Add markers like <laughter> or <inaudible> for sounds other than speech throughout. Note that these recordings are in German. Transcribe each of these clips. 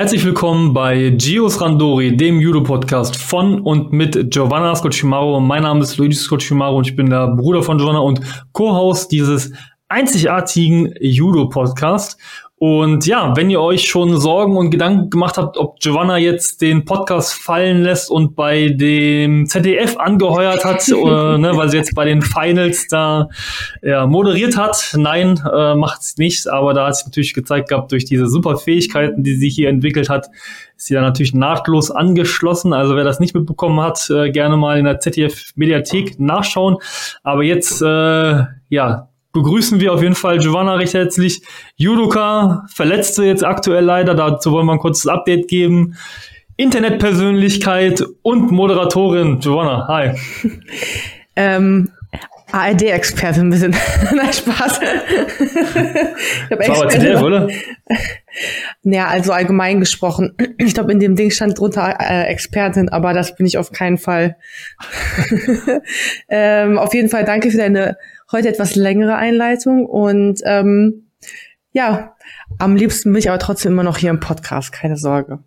Herzlich willkommen bei Gios Randori, dem Judo-Podcast von und mit Giovanna Scocimaro. Mein Name ist Luigi Scocimaro und ich bin der Bruder von Giovanna und Co-Host dieses einzigartigen Judo-Podcast. Und ja, wenn ihr euch schon Sorgen und Gedanken gemacht habt, ob Giovanna jetzt den Podcast fallen lässt und bei dem ZDF angeheuert hat, oder, <laughs> ne, weil sie jetzt bei den Finals da ja, moderiert hat, nein, äh, macht sie nicht. Aber da hat sie natürlich gezeigt gehabt, durch diese super Fähigkeiten, die sie hier entwickelt hat, ist sie da natürlich nahtlos angeschlossen. Also wer das nicht mitbekommen hat, äh, gerne mal in der ZDF-Mediathek nachschauen. Aber jetzt, äh, ja, begrüßen wir auf jeden Fall Giovanna recht herzlich. Judoka, Verletzte jetzt aktuell leider, dazu wollen wir ein kurzes Update geben. Internetpersönlichkeit und Moderatorin. Giovanna, hi. <laughs> ähm, ARD-Expertin ein bisschen. <laughs> Nein, Spaß. ich das war ZDF, oder? <laughs> Naja, also allgemein gesprochen. <clears throat> Ich glaube, in dem Ding stand drunter äh, Expertin, aber das bin ich auf keinen Fall. <laughs> ähm, auf jeden Fall danke für deine heute etwas längere Einleitung und ähm, ja, am liebsten bin ich aber trotzdem immer noch hier im Podcast, keine Sorge.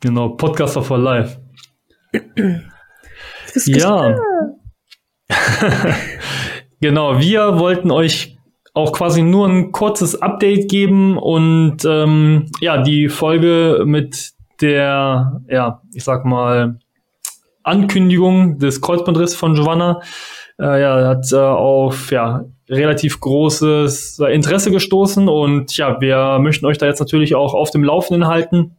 Genau, Podcaster for Life. <clears throat> ja. <laughs> genau, wir wollten euch auch quasi nur ein kurzes Update geben und ähm, ja, die Folge mit der, ja, ich sag mal, Ankündigung des Kreuzbandriss von Giovanna äh, ja, hat äh, auf ja, relativ großes Interesse gestoßen und ja, wir möchten euch da jetzt natürlich auch auf dem Laufenden halten.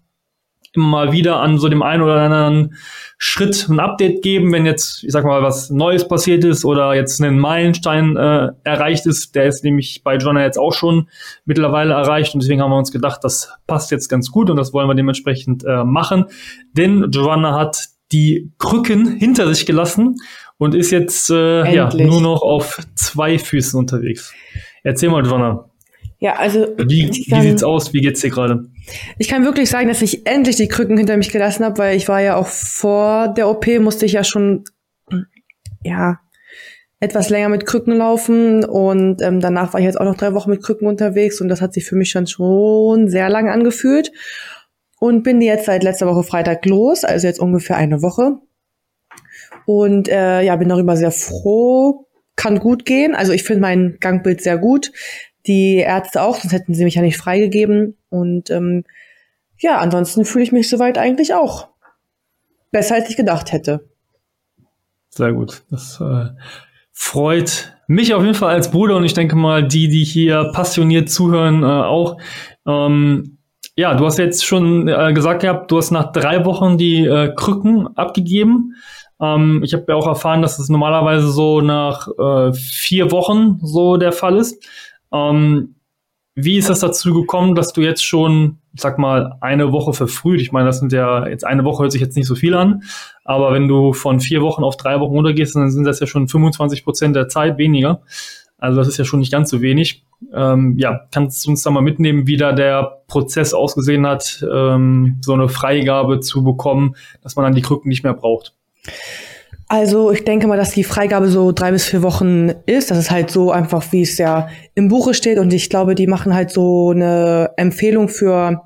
Immer mal wieder an so dem einen oder anderen Schritt ein Update geben, wenn jetzt, ich sag mal, was Neues passiert ist oder jetzt ein Meilenstein äh, erreicht ist. Der ist nämlich bei Joanna jetzt auch schon mittlerweile erreicht und deswegen haben wir uns gedacht, das passt jetzt ganz gut und das wollen wir dementsprechend äh, machen. Denn Joanna hat die Krücken hinter sich gelassen und ist jetzt äh, ja, nur noch auf zwei Füßen unterwegs. Erzähl mal, Joanna. Ja, also. Wie, wie sieht's aus? Wie geht's dir gerade? Ich kann wirklich sagen, dass ich endlich die Krücken hinter mich gelassen habe, weil ich war ja auch vor der OP, musste ich ja schon, ja, etwas länger mit Krücken laufen und ähm, danach war ich jetzt auch noch drei Wochen mit Krücken unterwegs und das hat sich für mich schon schon sehr lang angefühlt und bin jetzt seit letzter Woche Freitag los, also jetzt ungefähr eine Woche und äh, ja, bin darüber sehr froh. Kann gut gehen. Also ich finde mein Gangbild sehr gut. Die Ärzte auch, sonst hätten sie mich ja nicht freigegeben. Und ähm, ja, ansonsten fühle ich mich soweit eigentlich auch besser, als ich gedacht hätte. Sehr gut. Das äh, freut mich auf jeden Fall als Bruder und ich denke mal, die, die hier passioniert zuhören, äh, auch. Ähm, ja, du hast jetzt schon äh, gesagt gehabt, du hast nach drei Wochen die äh, Krücken abgegeben. Ähm, ich habe ja auch erfahren, dass es normalerweise so nach äh, vier Wochen so der Fall ist. Ähm, wie ist das dazu gekommen, dass du jetzt schon, ich sag mal, eine Woche verfrüht, ich meine, das sind ja, jetzt eine Woche hört sich jetzt nicht so viel an, aber wenn du von vier Wochen auf drei Wochen runtergehst, dann sind das ja schon 25 Prozent der Zeit weniger. Also das ist ja schon nicht ganz so wenig. Ähm, ja, kannst du uns da mal mitnehmen, wie da der Prozess ausgesehen hat, ähm, so eine Freigabe zu bekommen, dass man dann die Krücken nicht mehr braucht? Also ich denke mal, dass die Freigabe so drei bis vier Wochen ist. Das ist halt so einfach, wie es ja im Buche steht. Und ich glaube, die machen halt so eine Empfehlung für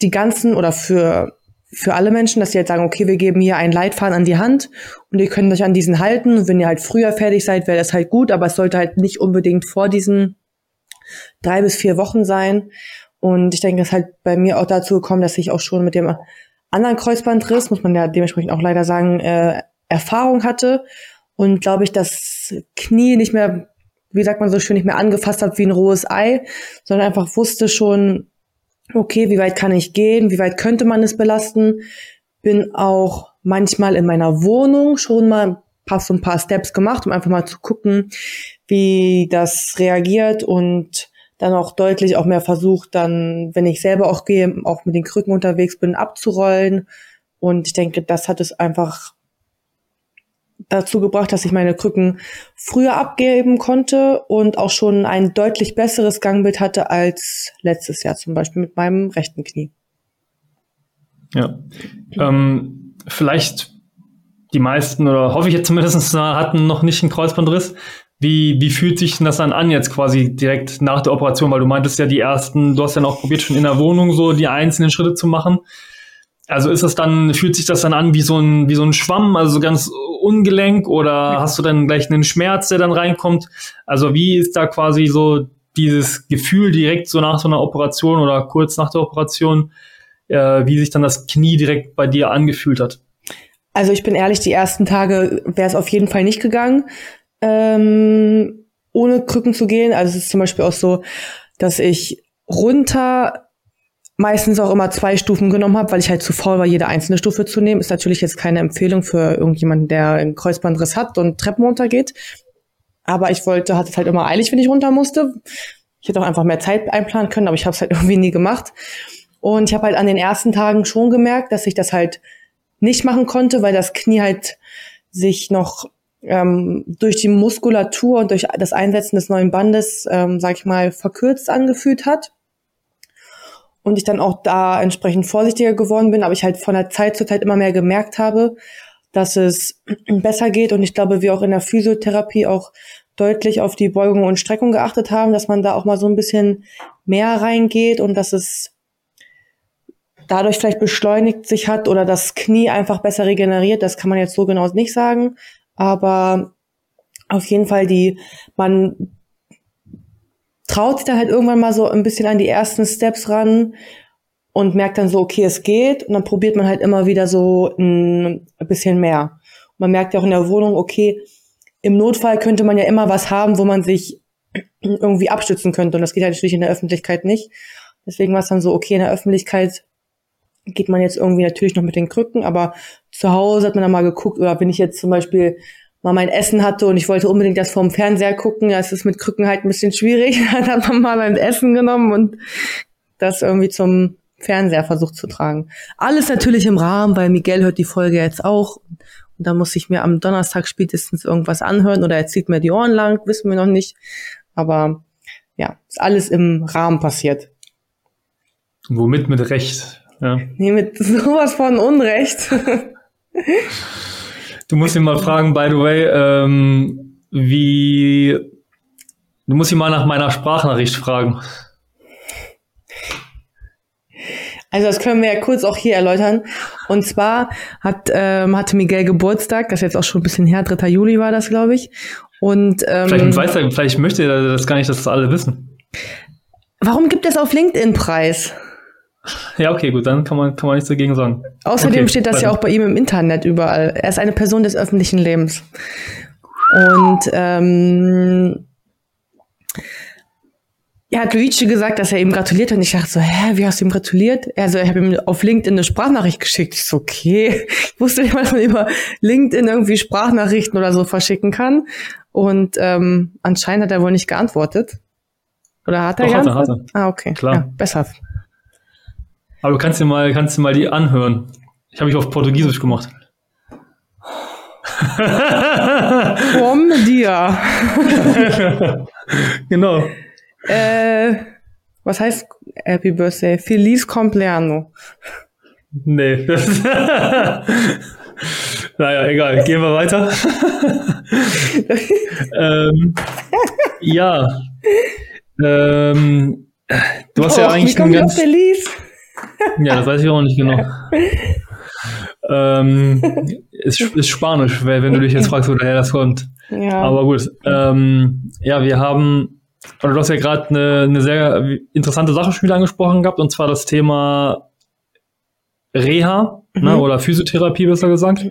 die ganzen oder für für alle Menschen, dass sie jetzt sagen, okay, wir geben hier einen Leitfaden an die Hand und ihr könnt euch an diesen halten. Und wenn ihr halt früher fertig seid, wäre das halt gut, aber es sollte halt nicht unbedingt vor diesen drei bis vier Wochen sein. Und ich denke, es ist halt bei mir auch dazu gekommen, dass ich auch schon mit dem anderen Kreuzbandriss, muss man ja dementsprechend auch leider sagen, äh, Erfahrung hatte und glaube ich, das Knie nicht mehr, wie sagt man so schön, nicht mehr angefasst hat wie ein rohes Ei, sondern einfach wusste schon, okay, wie weit kann ich gehen, wie weit könnte man es belasten. Bin auch manchmal in meiner Wohnung schon mal paar, so ein paar Steps gemacht, um einfach mal zu gucken, wie das reagiert und dann auch deutlich auch mehr versucht, dann, wenn ich selber auch gehe, auch mit den Krücken unterwegs bin, abzurollen. Und ich denke, das hat es einfach dazu gebracht, dass ich meine Krücken früher abgeben konnte und auch schon ein deutlich besseres Gangbild hatte als letztes Jahr zum Beispiel mit meinem rechten Knie. Ja, ähm, vielleicht die meisten oder hoffe ich jetzt zumindest <laughs> hatten noch nicht einen Kreuzbandriss. Wie, wie fühlt sich denn das dann an jetzt quasi direkt nach der Operation? Weil du meintest ja die ersten, du hast ja auch probiert schon in der Wohnung so die einzelnen Schritte zu machen. Also ist das dann, fühlt sich das dann an wie so ein, wie so ein Schwamm, also so ganz ungelenk oder hast du dann gleich einen Schmerz, der dann reinkommt? Also wie ist da quasi so dieses Gefühl direkt so nach so einer Operation oder kurz nach der Operation, äh, wie sich dann das Knie direkt bei dir angefühlt hat? Also ich bin ehrlich, die ersten Tage wäre es auf jeden Fall nicht gegangen, ähm, ohne Krücken zu gehen. Also es ist zum Beispiel auch so, dass ich runter meistens auch immer zwei Stufen genommen habe, weil ich halt zu faul war, jede einzelne Stufe zu nehmen. Ist natürlich jetzt keine Empfehlung für irgendjemanden, der einen Kreuzbandriss hat und Treppen runtergeht. Aber ich wollte, hatte es halt immer eilig, wenn ich runter musste. Ich hätte auch einfach mehr Zeit einplanen können, aber ich habe es halt <laughs> irgendwie nie gemacht. Und ich habe halt an den ersten Tagen schon gemerkt, dass ich das halt nicht machen konnte, weil das Knie halt sich noch ähm, durch die Muskulatur und durch das Einsetzen des neuen Bandes, ähm, sag ich mal, verkürzt angefühlt hat. Und ich dann auch da entsprechend vorsichtiger geworden bin, aber ich halt von der Zeit zu Zeit immer mehr gemerkt habe, dass es <clears throat> besser geht. Und ich glaube, wir auch in der Physiotherapie auch deutlich auf die Beugung und Streckung geachtet haben, dass man da auch mal so ein bisschen mehr reingeht und dass es dadurch vielleicht beschleunigt sich hat oder das Knie einfach besser regeneriert, das kann man jetzt so genau nicht sagen, aber auf jeden Fall die, man traut sich dann halt irgendwann mal so ein bisschen an die ersten Steps ran und merkt dann so, okay, es geht. Und dann probiert man halt immer wieder so ein bisschen mehr. Und man merkt ja auch in der Wohnung, okay, im Notfall könnte man ja immer was haben, wo man sich irgendwie abstützen könnte. Und das geht halt natürlich in der Öffentlichkeit nicht. Deswegen war es dann so, okay, in der Öffentlichkeit geht man jetzt irgendwie natürlich noch mit den Krücken, aber zu Hause hat man dann mal geguckt, oder wenn ich jetzt zum Beispiel mal mein Essen hatte und ich wollte unbedingt das vom Fernseher gucken. Ja, es ist mit Krücken halt ein bisschen schwierig. <laughs> Dann hat man mal mein Essen genommen und das irgendwie zum Fernseher versucht zu tragen. Alles natürlich im Rahmen, weil Miguel hört die Folge jetzt auch. Und da muss ich mir am Donnerstag spätestens irgendwas anhören oder er zieht mir die Ohren lang, wissen wir noch nicht. Aber ja, ist alles im Rahmen passiert. Womit mit Recht? Ja. Nee, mit <laughs> sowas von Unrecht. Du musst ihn mal fragen, by the way, ähm, wie. Du musst ihn mal nach meiner Sprachnachricht fragen. Also das können wir ja kurz auch hier erläutern. Und zwar hat, ähm, hatte Miguel Geburtstag, das ist jetzt auch schon ein bisschen her, 3. Juli war das, glaube ich. Und ähm, vielleicht weiß er, vielleicht möchte er das gar nicht, dass das alle wissen. Warum gibt es auf LinkedIn Preis? Ja, okay, gut, dann kann man, kann man nichts dagegen sagen. Außerdem okay, steht das ja auch bei ihm im Internet überall. Er ist eine Person des öffentlichen Lebens. Und ähm, ja, hat Luigi gesagt, dass er ihm gratuliert hat. Und ich dachte so, hä, wie hast du ihm gratuliert? Also ich habe ihm auf LinkedIn eine Sprachnachricht geschickt. Ich so, okay. Ich wusste nicht mal, dass man über LinkedIn irgendwie Sprachnachrichten oder so verschicken kann. Und ähm, anscheinend hat er wohl nicht geantwortet. Oder hat er Doch, geantwortet? Hat er, hat er. Ah, okay. Klar. Ja, besser. Aber du kannst dir mal, kannst dir mal die anhören. Ich habe ich auf Portugiesisch gemacht. Bom dia. <laughs> genau. Äh, was heißt Happy Birthday? Feliz Compleano. Nee. <laughs> naja, egal. Gehen wir weiter. <laughs> ähm, ja. Ähm, du hast Och, ja eigentlich wie ein ganz. Feliz? Ja, das weiß ich auch nicht genau. <laughs> ähm, ist, ist Spanisch, wenn du dich jetzt fragst, woher das kommt. Ja. Aber gut. Ähm, ja, wir haben, oder du hast ja gerade eine, eine sehr interessante Sache schon wieder angesprochen gehabt, und zwar das Thema Reha ne, mhm. ne, oder Physiotherapie, besser gesagt.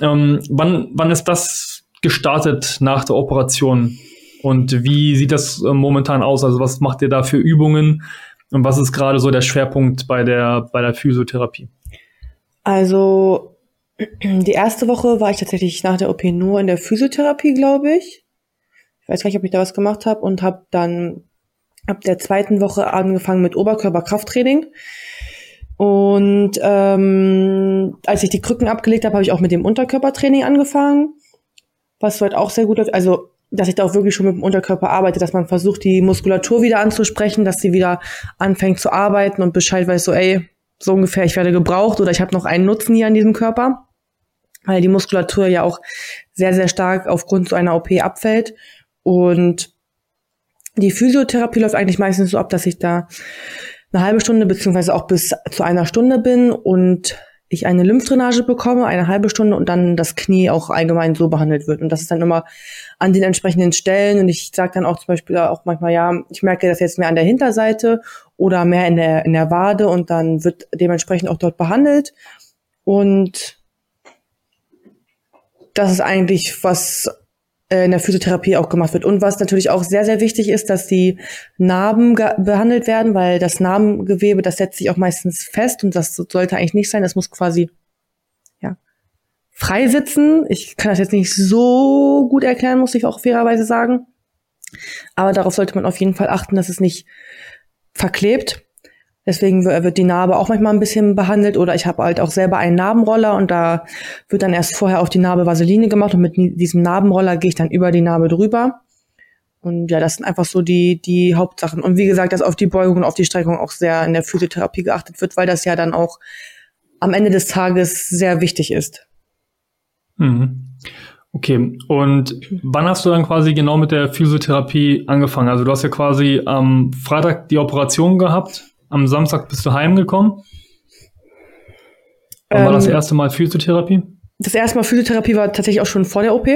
Ähm, wann, wann ist das gestartet nach der Operation? Und wie sieht das äh, momentan aus? Also was macht ihr da für Übungen? Und was ist gerade so der Schwerpunkt bei der, bei der Physiotherapie? Also, <clears throat> die erste Woche war ich tatsächlich nach der OP nur in der Physiotherapie, glaube ich. Ich weiß gar nicht, ob ich da was gemacht habe und habe dann ab der zweiten Woche angefangen mit Oberkörperkrafttraining. Und ähm, als ich die Krücken abgelegt habe, habe ich auch mit dem Unterkörpertraining angefangen, was dort auch sehr gut läuft. Also dass ich da auch wirklich schon mit dem Unterkörper arbeite, dass man versucht, die Muskulatur wieder anzusprechen, dass sie wieder anfängt zu arbeiten und Bescheid weiß so, ey, so ungefähr, ich werde gebraucht oder ich habe noch einen Nutzen hier an diesem Körper. weil die Muskulatur ja auch sehr, sehr stark aufgrund so einer OP abfällt. Und die Physiotherapie läuft eigentlich meistens so ab, dass ich da eine halbe Stunde beziehungsweise auch bis zu einer Stunde bin und ich eine Lymphdrainage bekomme, eine halbe Stunde und dann das Knie auch allgemein so behandelt wird. Und das ist dann immer an den entsprechenden Stellen. Und ich sage dann auch zum Beispiel auch manchmal, ja, ich merke das jetzt mehr an der Hinterseite oder mehr in der, in der Wade und dann wird dementsprechend auch dort behandelt. Und das ist eigentlich, was in der Physiotherapie auch gemacht wird. Und was natürlich auch sehr, sehr wichtig ist, dass die Narben behandelt werden, weil das Narbengewebe, das setzt sich auch meistens fest und das sollte eigentlich nicht sein. Das muss quasi ja, frei sitzen. Ich kann das jetzt nicht so gut erklären, muss ich auch fairerweise sagen. Aber darauf sollte man auf jeden Fall achten, dass es nicht verklebt. Deswegen wird die Narbe auch manchmal ein bisschen behandelt oder ich habe halt auch selber einen Narbenroller und da wird dann erst vorher auf die Narbe Vaseline gemacht und mit diesem Narbenroller gehe ich dann über die Narbe drüber. Und ja, das sind einfach so die, die Hauptsachen. Und wie gesagt, dass auf die Beugung und auf die Streckung auch sehr in der Physiotherapie geachtet wird, weil das ja dann auch am Ende des Tages sehr wichtig ist. Mhm. Okay, und wann hast du dann quasi genau mit der Physiotherapie angefangen? Also du hast ja quasi am Freitag die Operation gehabt am Samstag bist du heimgekommen. Wann ähm, war das ähm, erste Mal Physiotherapie? Das erste Mal Physiotherapie war tatsächlich auch schon vor der OP.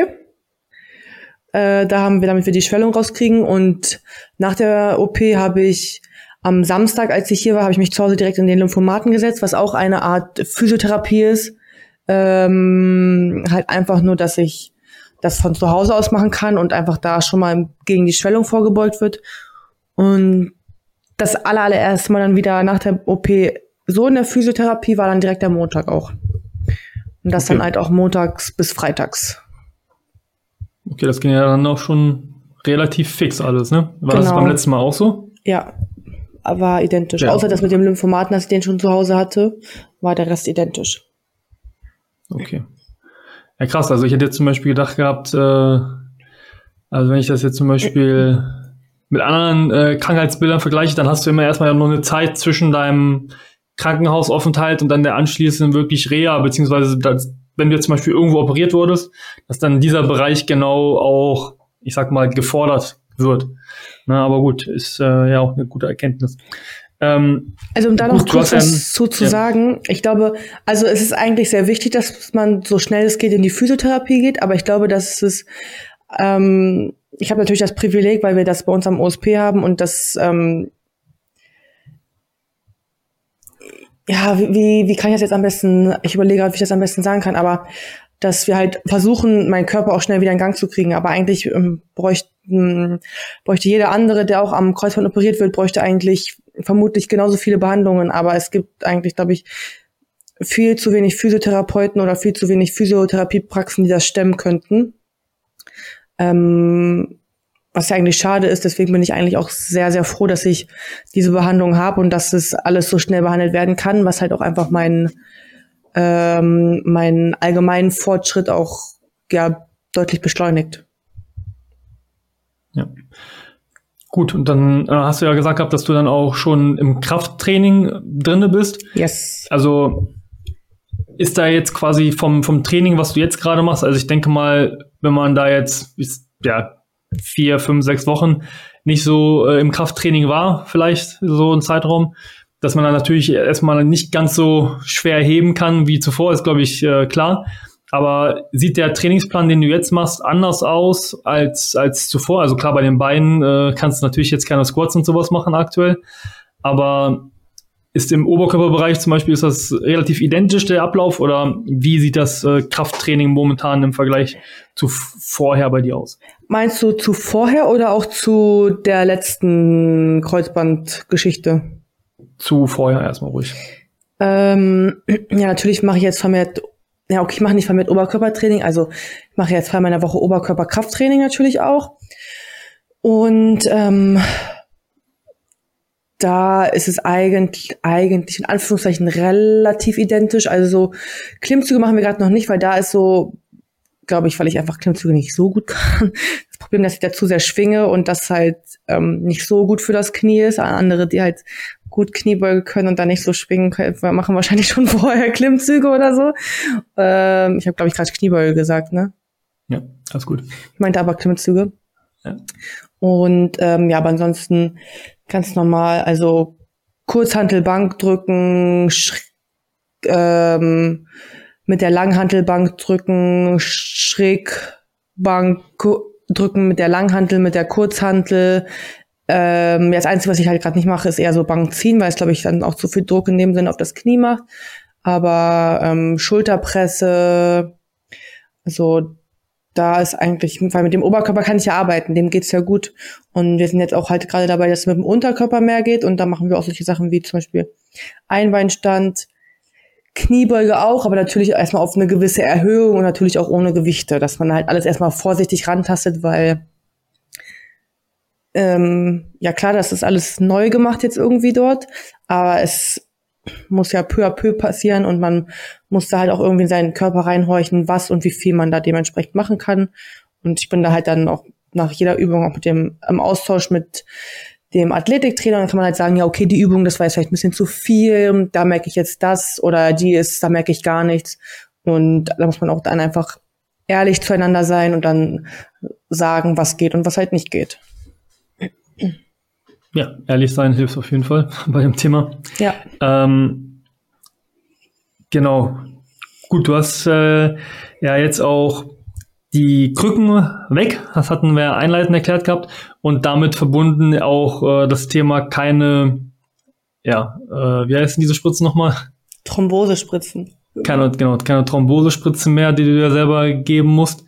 Äh, da haben wir, damit wir die Schwellung rauskriegen. Und nach der OP habe ich am Samstag, als ich hier war, habe ich mich zu Hause direkt in den Lymphomaten gesetzt, was auch eine Art Physiotherapie ist. Ähm, halt einfach nur, dass ich das von zu Hause aus machen kann und einfach da schon mal gegen die Schwellung vorgebeugt wird. Und das allererste Mal dann wieder nach der OP so in der Physiotherapie war dann direkt der Montag auch. Und das okay. dann halt auch montags bis freitags. Okay, das ging ja dann auch schon relativ fix alles, ne? War genau. das beim letzten Mal auch so? Ja, war identisch. Ja. Außer das mit dem Lymphomaten, dass ich den schon zu Hause hatte, war der Rest identisch. Okay. Ja, krass. Also ich hätte jetzt zum Beispiel gedacht gehabt, äh, also wenn ich das jetzt zum Beispiel mit anderen äh, Krankheitsbildern vergleiche, dann hast du immer erstmal noch eine Zeit zwischen deinem Krankenhausaufenthalt und dann der anschließenden wirklich Reha, beziehungsweise das, wenn du jetzt zum Beispiel irgendwo operiert wurdest, dass dann dieser Bereich genau auch, ich sag mal, gefordert wird. Na, aber gut, ist äh, ja auch eine gute Erkenntnis. Ähm, also um da noch kurz was zu, zu ja. sagen, ich glaube, also es ist eigentlich sehr wichtig, dass man so schnell es geht in die Physiotherapie geht, aber ich glaube, dass es ähm, ich habe natürlich das Privileg, weil wir das bei uns am OSP haben und das ähm, ja, wie, wie kann ich das jetzt am besten, ich überlege gerade, wie ich das am besten sagen kann, aber dass wir halt versuchen, meinen Körper auch schnell wieder in Gang zu kriegen. Aber eigentlich ähm, bräuchte, ähm, bräuchte jeder andere, der auch am Kreuzband operiert wird, bräuchte eigentlich vermutlich genauso viele Behandlungen. Aber es gibt eigentlich, glaube ich, viel zu wenig Physiotherapeuten oder viel zu wenig Physiotherapiepraxen, die das stemmen könnten. Ähm, was ja eigentlich schade ist, deswegen bin ich eigentlich auch sehr, sehr froh, dass ich diese Behandlung habe und dass es alles so schnell behandelt werden kann, was halt auch einfach meinen ähm, meinen allgemeinen Fortschritt auch ja deutlich beschleunigt. Ja. Gut, und dann äh, hast du ja gesagt gehabt, dass du dann auch schon im Krafttraining drinne bist. Yes. Also ist da jetzt quasi vom, vom Training, was du jetzt gerade machst, also ich denke mal, wenn man da jetzt ja, vier, fünf, sechs Wochen nicht so äh, im Krafttraining war, vielleicht so ein Zeitraum, dass man dann natürlich erstmal nicht ganz so schwer heben kann wie zuvor, ist glaube ich äh, klar. Aber sieht der Trainingsplan, den du jetzt machst, anders aus als, als zuvor? Also klar, bei den Beinen äh, kannst du natürlich jetzt keine Squats und sowas machen aktuell. Aber ist im Oberkörperbereich zum Beispiel, ist das relativ identisch der Ablauf oder wie sieht das äh, Krafttraining momentan im Vergleich zu vorher bei dir aus? Meinst du zu vorher oder auch zu der letzten Kreuzbandgeschichte? Zu vorher erstmal ruhig. Ähm, <clears throat> ja, natürlich mache ich jetzt vermehrt, ja, okay, ich mache nicht vermehrt Oberkörpertraining, also ich mache jetzt in der Woche Oberkörperkrafttraining natürlich auch. Und ähm, da ist es eigentlich, eigentlich in Anführungszeichen relativ identisch. Also so Klimmzüge machen wir gerade noch nicht, weil da ist so, glaube ich, weil ich einfach Klimmzüge nicht so gut <laughs> kann. Das Problem, dass ich dazu sehr schwinge und das halt ähm, nicht so gut für das Knie ist. Andere, die halt gut Kniebeuge können und dann nicht so schwingen können, machen wahrscheinlich schon <laughs> vorher Klimmzüge oder so. Ähm, ich habe, glaube ich, gerade Kniebeuge gesagt, ne? Ja, alles gut. Ich meinte aber Klimmzüge. Ja. Und ähm, ja, aber ansonsten ganz normal, also Kurzhantelbank drücken, ähm, mit der Langhantelbank drücken, Schrägbank drücken mit der Langhantel, mit der Kurzhantel. Ähm, das Einzige, was ich halt gerade nicht mache, ist eher so Bank ziehen, weil es, glaube ich, dann auch zu viel Druck in dem Sinne auf das Knie macht. Aber ähm, Schulterpresse, also da ist eigentlich, weil mit dem Oberkörper kann ich ja arbeiten, dem geht's ja gut. Und wir sind jetzt auch halt gerade dabei, dass es mit dem Unterkörper mehr geht. Und da machen wir auch solche Sachen wie zum Beispiel Einbeinstand, Kniebeuge auch, aber natürlich erstmal auf eine gewisse Erhöhung und natürlich auch ohne Gewichte, dass man halt alles erstmal vorsichtig rantastet, weil ähm, ja klar, das ist alles neu gemacht jetzt irgendwie dort, aber es muss ja peu à peu passieren und man muss da halt auch irgendwie in seinen Körper reinhorchen, was und wie viel man da dementsprechend machen kann. Und ich bin da halt dann auch nach jeder Übung auch mit dem im Austausch mit dem Athletiktrainer, dann kann man halt sagen, ja, okay, die Übung, das war jetzt vielleicht ein bisschen zu viel, da merke ich jetzt das oder die ist, da merke ich gar nichts. Und da muss man auch dann einfach ehrlich zueinander sein und dann sagen, was geht und was halt nicht geht. Ja, ehrlich sein hilft auf jeden Fall <laughs> bei dem Thema. Ja. Ähm, genau. Gut, du hast äh, ja jetzt auch die Krücken weg, das hatten wir einleitend erklärt gehabt, und damit verbunden auch äh, das Thema keine, ja, äh, wie heißen diese Spritzen nochmal? Thrombosespritzen. Keine, genau, keine Thrombosespritzen mehr, die du dir selber geben musst.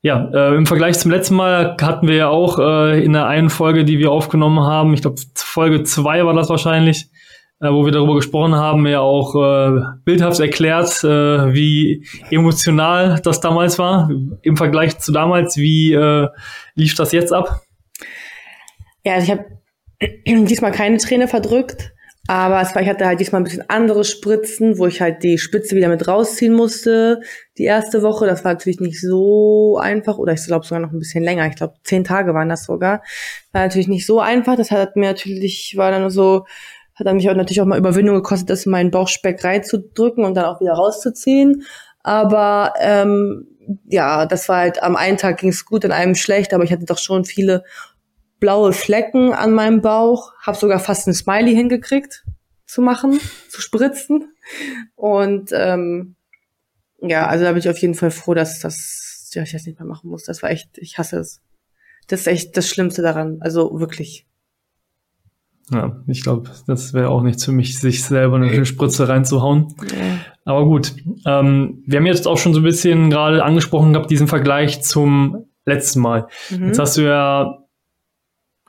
Ja, äh, im Vergleich zum letzten Mal hatten wir ja auch äh, in der einen Folge, die wir aufgenommen haben, ich glaube Folge zwei war das wahrscheinlich, äh, wo wir darüber gesprochen haben, ja auch äh, bildhaft erklärt, äh, wie emotional das damals war. Im Vergleich zu damals, wie äh, lief das jetzt ab? Ja, also ich habe <clears throat> diesmal keine Träne verdrückt. Aber es war, ich hatte halt diesmal ein bisschen andere Spritzen, wo ich halt die Spitze wieder mit rausziehen musste. Die erste Woche, das war natürlich nicht so einfach. Oder ich glaube sogar noch ein bisschen länger. Ich glaube, zehn Tage waren das sogar. War natürlich nicht so einfach. Das hat mir natürlich, war dann so, hat dann mich auch natürlich auch mal Überwindung gekostet, das in meinen Bauchspeck reinzudrücken und dann auch wieder rauszuziehen. Aber ähm, ja, das war halt, am einen Tag ging es gut, an einem schlecht, aber ich hatte doch schon viele blaue Flecken an meinem Bauch, habe sogar fast ein Smiley hingekriegt zu machen, zu spritzen. Und ähm, ja, also da bin ich auf jeden Fall froh, dass, dass ja, ich das nicht mehr machen muss. Das war echt, ich hasse es. Das ist echt das Schlimmste daran. Also wirklich. Ja, ich glaube, das wäre auch nichts für mich, sich selber eine Spritze reinzuhauen. Ja. Aber gut, ähm, wir haben jetzt auch schon so ein bisschen gerade angesprochen gehabt, diesen Vergleich zum letzten Mal. Mhm. Jetzt hast du ja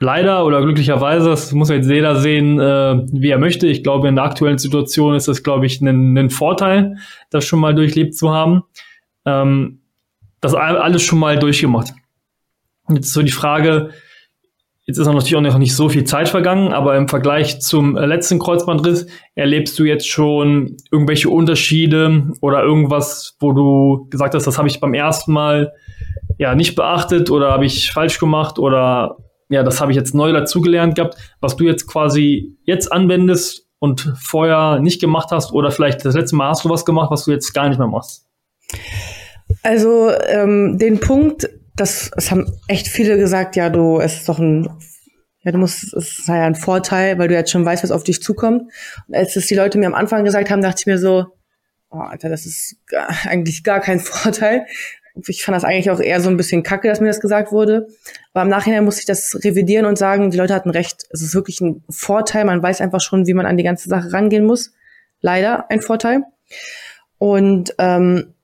leider oder glücklicherweise, das muss jetzt jeder sehen, äh, wie er möchte. Ich glaube, in der aktuellen Situation ist das, glaube ich, ein, Vorteil, das schon mal durchlebt zu haben. Ähm, das alles schon mal durchgemacht. Jetzt ist so die Frage, jetzt ist natürlich auch noch nicht so viel Zeit vergangen, aber im Vergleich zum letzten Kreuzbandriss erlebst du jetzt schon irgendwelche Unterschiede oder irgendwas, wo du gesagt hast, das habe ich beim ersten Mal ja nicht beachtet oder habe ich falsch gemacht oder ja, das habe ich jetzt neu dazugelernt gehabt, was du jetzt quasi jetzt anwendest und vorher nicht gemacht hast oder vielleicht das letzte Mal hast du was gemacht, was du jetzt gar nicht mehr machst? Also ähm, den Punkt, das, das haben echt viele gesagt, ja, du, es ist doch ein, ja, du musst, es sei ja ein Vorteil, weil du jetzt schon weißt, was auf dich zukommt. Und als es die Leute mir am Anfang gesagt haben, dachte ich mir so, oh, Alter, das ist gar, <laughs> eigentlich gar kein Vorteil, ich fand das eigentlich auch eher so ein bisschen kacke, dass mir das gesagt wurde. Aber im Nachhinein musste ich das revidieren und sagen, die Leute hatten recht. Es ist wirklich ein Vorteil. Man weiß einfach schon, wie man an die ganze Sache rangehen muss. Leider ein Vorteil. Und ähm,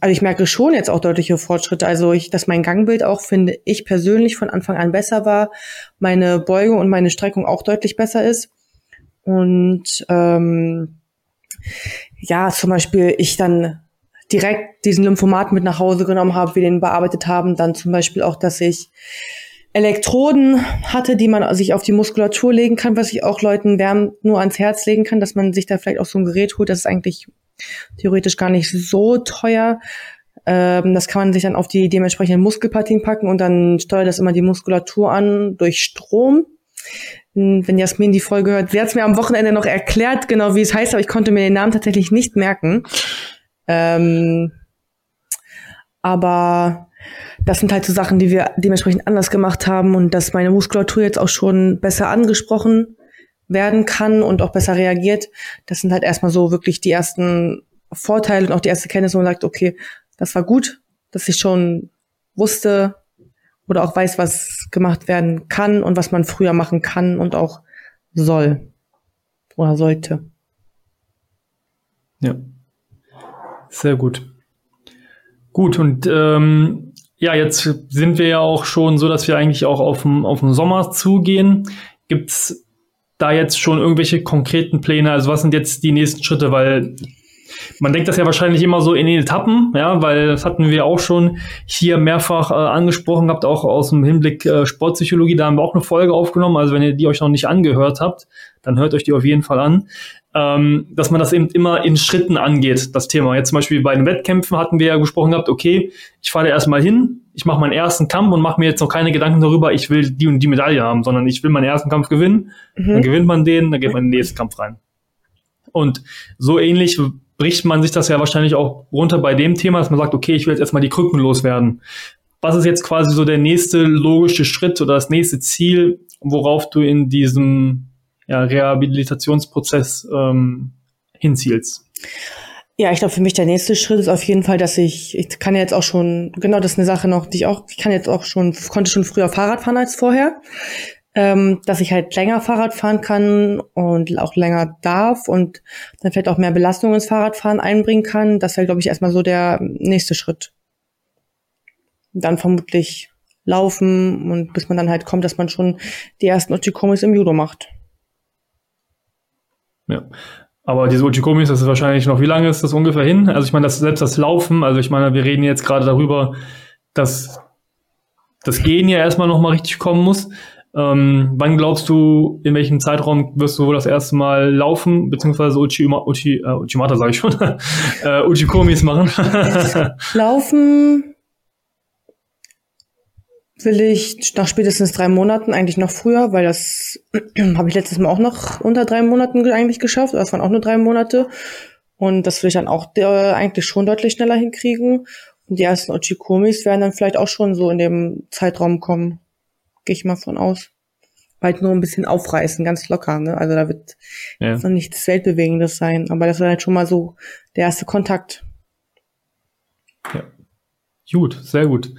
also ich merke schon jetzt auch deutliche Fortschritte. Also ich, dass mein Gangbild auch, finde ich persönlich von Anfang an besser war. Meine Beugung und meine Streckung auch deutlich besser ist. Und ähm, ja, zum Beispiel ich dann direkt diesen Lymphomat mit nach Hause genommen habe, wir den bearbeitet haben. Dann zum Beispiel auch, dass ich Elektroden hatte, die man sich auf die Muskulatur legen kann, was ich auch Leuten wärmend nur ans Herz legen kann, dass man sich da vielleicht auch so ein Gerät holt. Das ist eigentlich theoretisch gar nicht so teuer. Ähm, das kann man sich dann auf die dementsprechenden Muskelpartien packen und dann steuert das immer die Muskulatur an durch Strom. wenn Jasmin die Folge hört. Sie hat es mir am Wochenende noch erklärt, genau wie es heißt, aber ich konnte mir den Namen tatsächlich nicht merken. Ähm, aber das sind halt so Sachen, die wir dementsprechend anders gemacht haben und dass meine Muskulatur jetzt auch schon besser angesprochen werden kann und auch besser reagiert. Das sind halt erstmal so wirklich die ersten Vorteile und auch die erste Kenntnis, wo man sagt, okay, das war gut, dass ich schon wusste oder auch weiß, was gemacht werden kann und was man früher machen kann und auch soll oder sollte. Ja, sehr gut. Gut, und ähm, ja, jetzt sind wir ja auch schon so, dass wir eigentlich auch auf den, Sommer zugehen. Gibt's da jetzt schon irgendwelche konkreten Pläne? Also was sind jetzt die nächsten Schritte? Weil man denkt das ja wahrscheinlich immer so in den Etappen, ja, weil das hatten wir auch schon hier mehrfach äh, angesprochen gehabt, auch aus dem Hinblick äh, Sportpsychologie. Da haben wir auch eine Folge aufgenommen. Also wenn ihr die euch noch nicht angehört habt, dann hört euch die auf jeden Fall an. Ähm, dass man das eben immer in Schritten angeht, das Thema. Jetzt zum Beispiel bei den Wettkämpfen hatten wir ja gesprochen gehabt, okay, ich fahre erstmal hin, ich mache meinen ersten Kampf und mache mir jetzt noch keine Gedanken darüber, ich will die und die Medaille haben, sondern ich will meinen ersten Kampf gewinnen, mhm. dann gewinnt man den, dann geht man in den nächsten Kampf rein. Und so ähnlich bricht man sich das ja wahrscheinlich auch runter bei dem Thema, dass man sagt, okay, ich will jetzt erstmal die Krücken loswerden. Was ist jetzt quasi so der nächste logische Schritt oder das nächste Ziel, worauf du in diesem ja, Rehabilitationsprozess ähm, hinzielst? Ja, ich glaube, für mich der nächste Schritt ist auf jeden Fall, dass ich, ich kann jetzt auch schon, genau, das ist eine Sache noch, die ich auch, ich kann jetzt auch schon, konnte schon früher Fahrrad fahren als vorher ähm, dass ich halt länger Fahrrad fahren kann und auch länger darf und dann vielleicht auch mehr Belastung ins Fahrradfahren einbringen kann. Das wäre, glaube ich, erstmal so der nächste Schritt. Dann vermutlich laufen und bis man dann halt kommt, dass man schon die ersten Uchikomis im Judo macht. Ja. Aber diese Uchikomis, das ist wahrscheinlich noch, wie lange ist das ungefähr hin? Also ich meine, das, selbst das Laufen, also ich meine, wir reden jetzt gerade darüber, dass das Gehen ja erstmal nochmal richtig kommen muss. Ähm, wann glaubst du, in welchem Zeitraum wirst du wohl das erste Mal laufen, beziehungsweise Uchi, Uchi, äh, Uchimata sage ich schon, <laughs> äh, Uchikomis machen? <laughs> laufen will ich nach spätestens drei Monaten, eigentlich noch früher, weil das <clears throat> habe ich letztes Mal auch noch unter drei Monaten eigentlich geschafft. Das waren auch nur drei Monate. Und das will ich dann auch äh, eigentlich schon deutlich schneller hinkriegen. Und die ersten Ochikomis werden dann vielleicht auch schon so in dem Zeitraum kommen gehe ich mal von aus. Halt nur ein bisschen aufreißen, ganz locker, ne? Also da wird ja. noch nichts Weltbewegendes sein, aber das wäre halt schon mal so der erste Kontakt. Ja. Gut, sehr gut.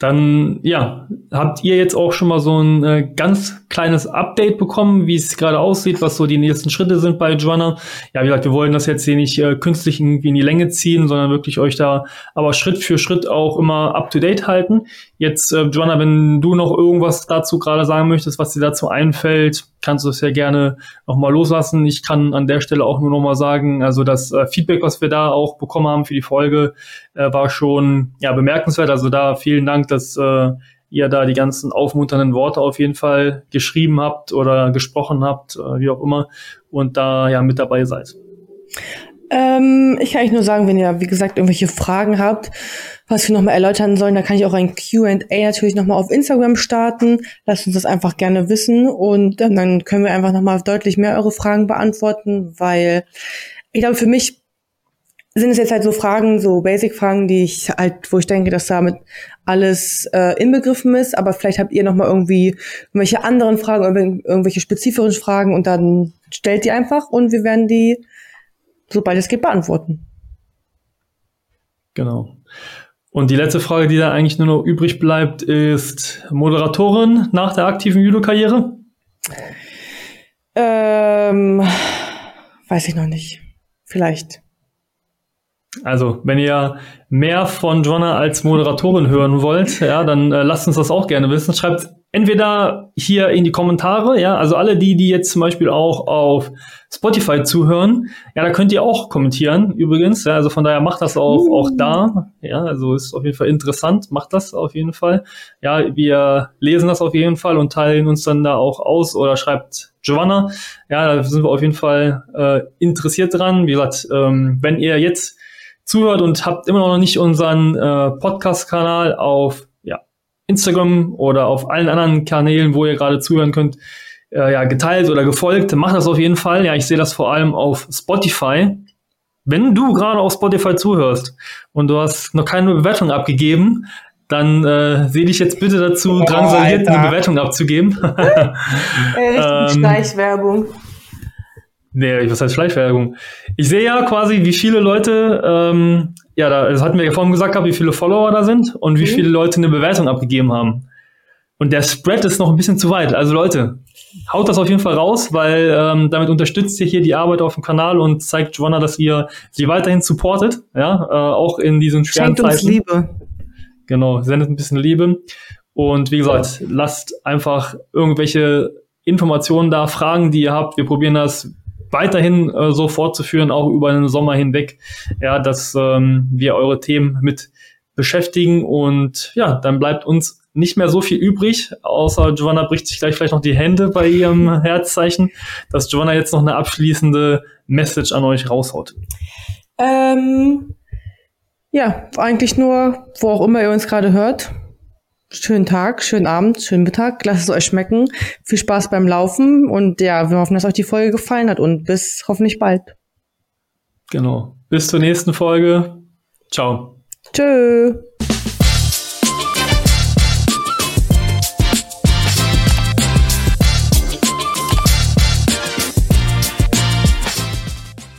Dann, ja, habt ihr jetzt auch schon mal so ein äh, ganz kleines Update bekommen, wie es gerade aussieht, was so die nächsten Schritte sind bei Joanna? Ja, wie gesagt, wir wollen das jetzt hier nicht äh, künstlich irgendwie in die Länge ziehen, sondern wirklich euch da aber Schritt für Schritt auch immer up to date halten. Jetzt, äh, Joanna, wenn du noch irgendwas dazu gerade sagen möchtest, was dir dazu einfällt, kannst du es ja gerne nochmal loslassen. Ich kann an der Stelle auch nur nochmal sagen, also das äh, Feedback, was wir da auch bekommen haben für die Folge, äh, war schon ja bemerkenswert. Also da vielen Dank, dass äh, ihr da die ganzen aufmunternden Worte auf jeden Fall geschrieben habt oder gesprochen habt, äh, wie auch immer, und da ja mit dabei seid. Ähm, ich kann euch nur sagen, wenn ihr, wie gesagt, irgendwelche Fragen habt, was wir nochmal erläutern sollen, da kann ich auch ein Q&A natürlich nochmal auf Instagram starten. Lasst uns das einfach gerne wissen und dann können wir einfach nochmal deutlich mehr eure Fragen beantworten, weil ich glaube, für mich sind es jetzt halt so Fragen, so Basic-Fragen, die ich halt, wo ich denke, dass damit alles äh, inbegriffen ist, aber vielleicht habt ihr nochmal irgendwie irgendwelche anderen Fragen, irgendwelche spezifischen Fragen und dann stellt die einfach und wir werden die sobald es geht, beantworten. Genau. Und die letzte Frage, die da eigentlich nur noch übrig bleibt, ist Moderatorin nach der aktiven Judo-Karriere? Ähm, weiß ich noch nicht. Vielleicht. Also, wenn ihr mehr von Joanna als Moderatorin hören wollt, ja, dann äh, lasst uns das auch gerne wissen. Schreibt entweder hier in die Kommentare, ja, also alle die, die jetzt zum Beispiel auch auf Spotify zuhören, ja, da könnt ihr auch kommentieren, übrigens, ja, also von daher macht das auch, auch da, ja, also ist auf jeden Fall interessant, macht das auf jeden Fall, ja, wir lesen das auf jeden Fall und teilen uns dann da auch aus oder schreibt Giovanna, ja, da sind wir auf jeden Fall äh, interessiert dran, wie gesagt, ähm, wenn ihr jetzt zuhört und habt immer noch nicht unseren äh, Podcast-Kanal auf Instagram oder auf allen anderen Kanälen, wo ihr gerade zuhören könnt, äh, ja, geteilt oder gefolgt. Mach das auf jeden Fall. Ja, ich sehe das vor allem auf Spotify. Wenn du gerade auf Spotify zuhörst und du hast noch keine Bewertung abgegeben, dann äh, sehe dich jetzt bitte dazu, oh, drangsaliert eine Bewertung abzugeben. Ey, <laughs> richtig ähm, Schleichwerbung. Nee, was heißt Schleichwerbung? Ich sehe ja quasi, wie viele Leute, ähm, ja, da, das hatten wir ja vorhin gesagt, wie viele Follower da sind und wie mhm. viele Leute eine Bewertung abgegeben haben. Und der Spread ist noch ein bisschen zu weit. Also Leute, haut das auf jeden Fall raus, weil ähm, damit unterstützt ihr hier die Arbeit auf dem Kanal und zeigt Joanna, dass ihr sie weiterhin supportet, ja, äh, auch in diesen schweren Schenkt Zeiten. Uns Liebe. Genau, sendet ein bisschen Liebe. Und wie gesagt, lasst einfach irgendwelche Informationen da, Fragen, die ihr habt. Wir probieren das weiterhin äh, so fortzuführen, auch über den Sommer hinweg, ja, dass ähm, wir eure Themen mit beschäftigen und ja, dann bleibt uns nicht mehr so viel übrig, außer Giovanna bricht sich gleich vielleicht noch die Hände bei ihrem <laughs> Herzzeichen, dass Giovanna jetzt noch eine abschließende Message an euch raushaut. Ähm, ja, eigentlich nur, wo auch immer ihr uns gerade hört. Schönen Tag, schönen Abend, schönen Mittag, lasst es euch schmecken. Viel Spaß beim Laufen und ja, wir hoffen, dass euch die Folge gefallen hat und bis hoffentlich bald. Genau. Bis zur nächsten Folge. Ciao. Tschö.